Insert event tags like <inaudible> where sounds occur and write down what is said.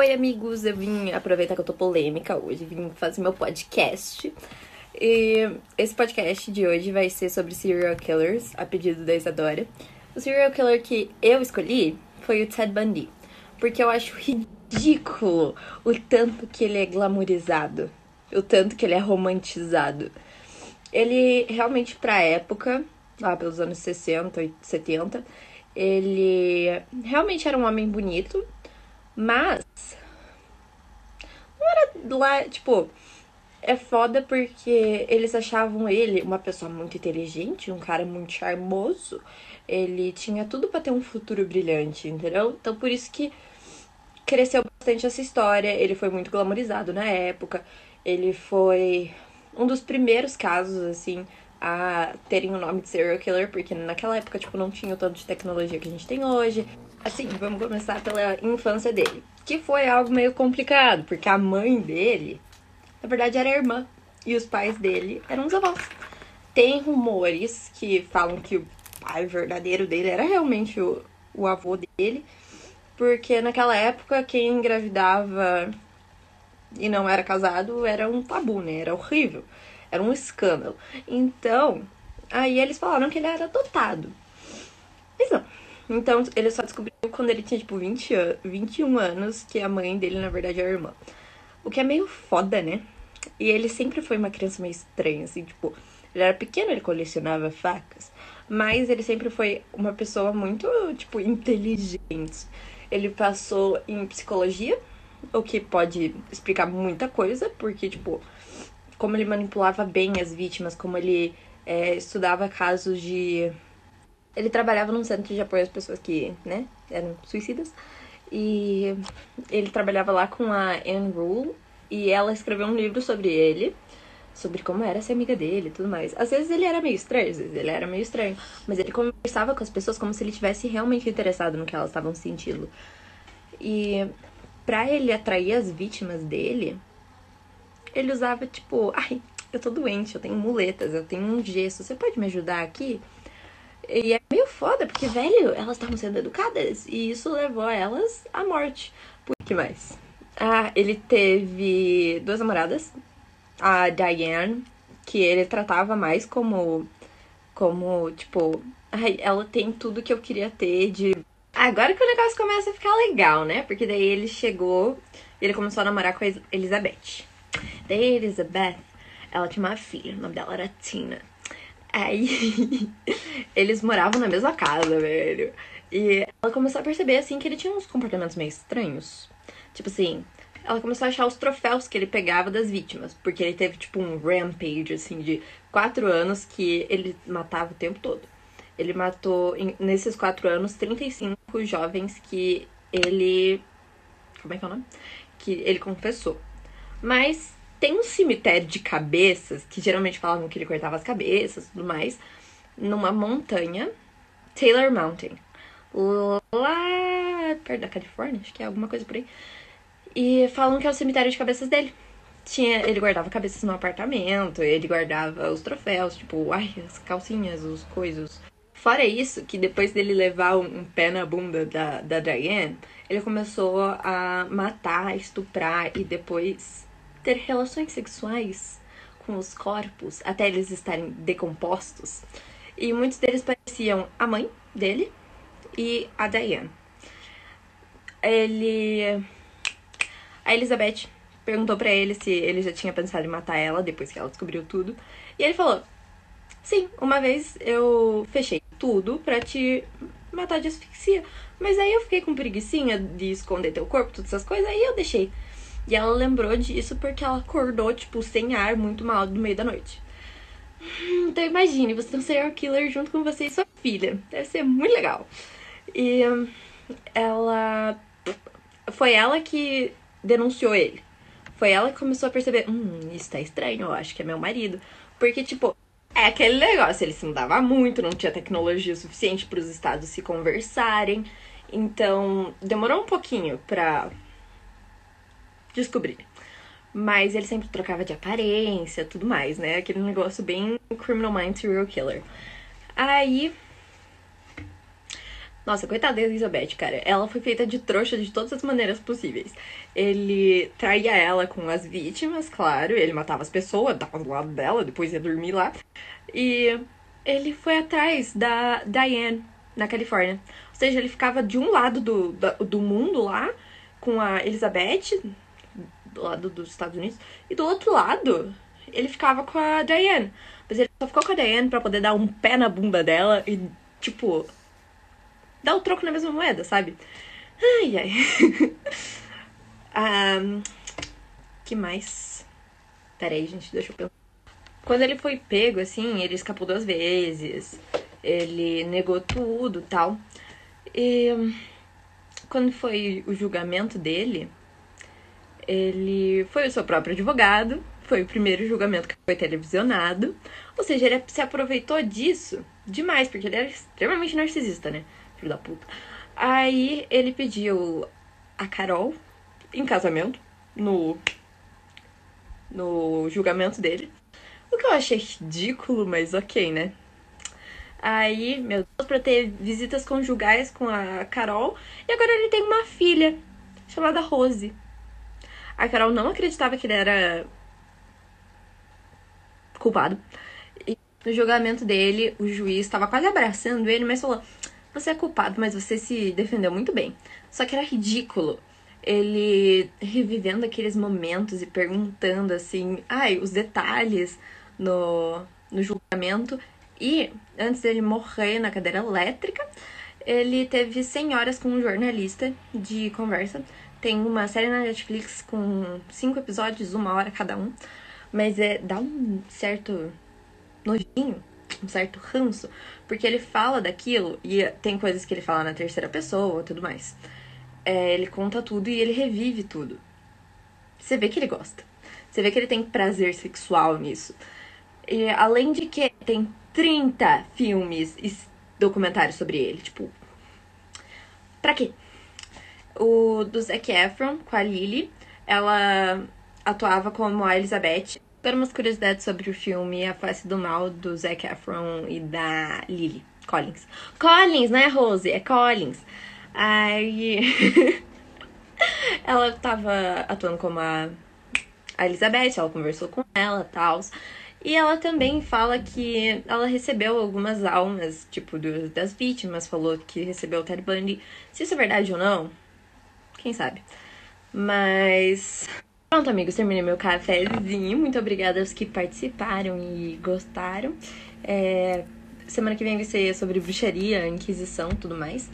Oi, amigos, eu vim aproveitar que eu tô polêmica hoje, vim fazer meu podcast. E esse podcast de hoje vai ser sobre serial killers, a pedido da Isadora. O serial killer que eu escolhi foi o Ted Bundy, porque eu acho ridículo o tanto que ele é glamourizado, o tanto que ele é romantizado. Ele realmente, pra época, lá pelos anos 60, 70, ele realmente era um homem bonito, mas não era lá, tipo, é foda porque eles achavam ele uma pessoa muito inteligente, um cara muito charmoso. Ele tinha tudo para ter um futuro brilhante, entendeu? Então por isso que cresceu bastante essa história. Ele foi muito glamorizado na época. Ele foi um dos primeiros casos, assim, a terem o nome de serial killer, porque naquela época, tipo, não tinha o tanto de tecnologia que a gente tem hoje. Assim, vamos começar pela infância dele, que foi algo meio complicado, porque a mãe dele, na verdade, era irmã, e os pais dele eram os avós. Tem rumores que falam que o pai verdadeiro dele era realmente o, o avô dele, porque naquela época quem engravidava e não era casado era um tabu, né? Era horrível. Era um escândalo. Então, aí eles falaram que ele era adotado. Mas não. Então, ele só descobriu quando ele tinha, tipo, 20 an 21 anos que a mãe dele, na verdade, era a irmã. O que é meio foda, né? E ele sempre foi uma criança meio estranha, assim, tipo, ele era pequeno, ele colecionava facas, mas ele sempre foi uma pessoa muito, tipo, inteligente. Ele passou em psicologia, o que pode explicar muita coisa, porque, tipo, como ele manipulava bem as vítimas, como ele é, estudava casos de. Ele trabalhava num centro de apoio às pessoas que, né, eram suicidas. E ele trabalhava lá com a Anne Rule e ela escreveu um livro sobre ele, sobre como era ser amiga dele e tudo mais. Às vezes ele era meio estranho, às vezes ele era meio estranho, mas ele conversava com as pessoas como se ele tivesse realmente interessado no que elas estavam sentindo. E para ele atrair as vítimas dele, ele usava tipo, ai, eu tô doente, eu tenho muletas, eu tenho um gesso, você pode me ajudar aqui? E é meio foda, porque, velho, elas estavam sendo educadas e isso levou elas à morte. Por que mais? Ah, ele teve duas namoradas, a Diane, que ele tratava mais como, como, tipo, ai, ela tem tudo que eu queria ter de... Agora que o negócio começa a ficar legal, né? Porque daí ele chegou, ele começou a namorar com a Elizabeth. Daí Elizabeth, ela tinha uma filha, o nome dela era Tina. Aí <laughs> eles moravam na mesma casa, velho. E ela começou a perceber assim que ele tinha uns comportamentos meio estranhos. Tipo assim, ela começou a achar os troféus que ele pegava das vítimas. Porque ele teve, tipo, um rampage, assim, de quatro anos que ele matava o tempo todo. Ele matou, nesses quatro anos, 35 jovens que ele. Como é que é o nome? Que ele confessou. Mas tem um cemitério de cabeças, que geralmente falavam que ele cortava as cabeças e tudo mais, numa montanha, Taylor Mountain. Lá perto da Califórnia, acho que é alguma coisa por aí. E falam que é o cemitério de cabeças dele. Tinha, ele guardava cabeças no apartamento, ele guardava os troféus, tipo, ai, as calcinhas, os coisas. Fora isso, que depois dele levar um pé na bunda da, da Diane, ele começou a matar, estuprar e depois ter relações sexuais com os corpos até eles estarem decompostos. E muitos deles pareciam a mãe dele e a Diane. Ele. A Elizabeth perguntou para ele se ele já tinha pensado em matar ela depois que ela descobriu tudo. E ele falou: Sim, uma vez eu fechei tudo para te matar de asfixia. Mas aí eu fiquei com preguiçinha de esconder teu corpo, todas essas coisas, aí eu deixei. E ela lembrou disso porque ela acordou, tipo, sem ar, muito mal, no meio da noite. Então imagine, você tem um serial killer junto com você e sua filha. Deve ser muito legal. E ela. Foi ela que denunciou ele. Foi ela que começou a perceber: hum, isso tá estranho, eu acho que é meu marido. Porque, tipo, é aquele negócio, ele se mudava muito, não tinha tecnologia suficiente para os estados se conversarem. Então, demorou um pouquinho pra descobrir. Mas ele sempre trocava de aparência, tudo mais, né? Aquele negócio bem Criminal Mind Serial Killer. Aí Nossa, coitada da Elizabeth, cara. Ela foi feita de trouxa de todas as maneiras possíveis. Ele traía ela com as vítimas, claro. Ele matava as pessoas, tava do lado dela, depois ia dormir lá. E ele foi atrás da Diane, na Califórnia. Ou seja, ele ficava de um lado do, do mundo lá, com a Elizabeth, do lado dos Estados Unidos, e do outro lado, ele ficava com a Diane. Mas ele só ficou com a Diane pra poder dar um pé na bunda dela e, tipo, dar o troco na mesma moeda, sabe? Ai, ai. <laughs> um, que mais? Peraí, gente, deixa eu pensar. Quando ele foi pego, assim, ele escapou duas vezes. Ele negou tudo tal. E quando foi o julgamento dele, ele foi o seu próprio advogado. Foi o primeiro julgamento que foi televisionado. Ou seja, ele se aproveitou disso demais, porque ele era extremamente narcisista, né? Filho da puta. Aí ele pediu a Carol em casamento no no julgamento dele. O que eu achei ridículo, mas ok, né? Aí, meu Deus, pra ter visitas conjugais com a Carol. E agora ele tem uma filha chamada Rose. A Carol não acreditava que ele era culpado. E no julgamento dele, o juiz estava quase abraçando ele, mas falou: Você é culpado, mas você se defendeu muito bem. Só que era ridículo ele revivendo aqueles momentos e perguntando assim, ai, os detalhes no, no julgamento. E antes dele morrer na cadeira elétrica, ele teve 100 horas com um jornalista de conversa. Tem uma série na Netflix com cinco episódios, uma hora cada um. Mas é dá um certo nojinho, um certo ranço, porque ele fala daquilo e tem coisas que ele fala na terceira pessoa, tudo mais. É, ele conta tudo e ele revive tudo. Você vê que ele gosta. Você vê que ele tem prazer sexual nisso. E, além de que tem 30 filmes documentários sobre ele. Tipo, pra quê? O do Zac Efron com a Lily, ela atuava como a Elizabeth. Dando umas curiosidades sobre o filme A Face do Mal do Zac Efron e da Lily Collins. Collins, né, Rose? É Collins. Aí. <laughs> ela tava atuando como a, a Elizabeth, ela conversou com ela e tal. E ela também fala que ela recebeu algumas almas, tipo, das vítimas, falou que recebeu o Ted Bundy. Se isso é verdade ou não, quem sabe. Mas. Pronto, amigos, terminei meu cafezinho. Muito obrigada aos que participaram e gostaram. É... Semana que vem vai ser sobre bruxaria, inquisição tudo mais.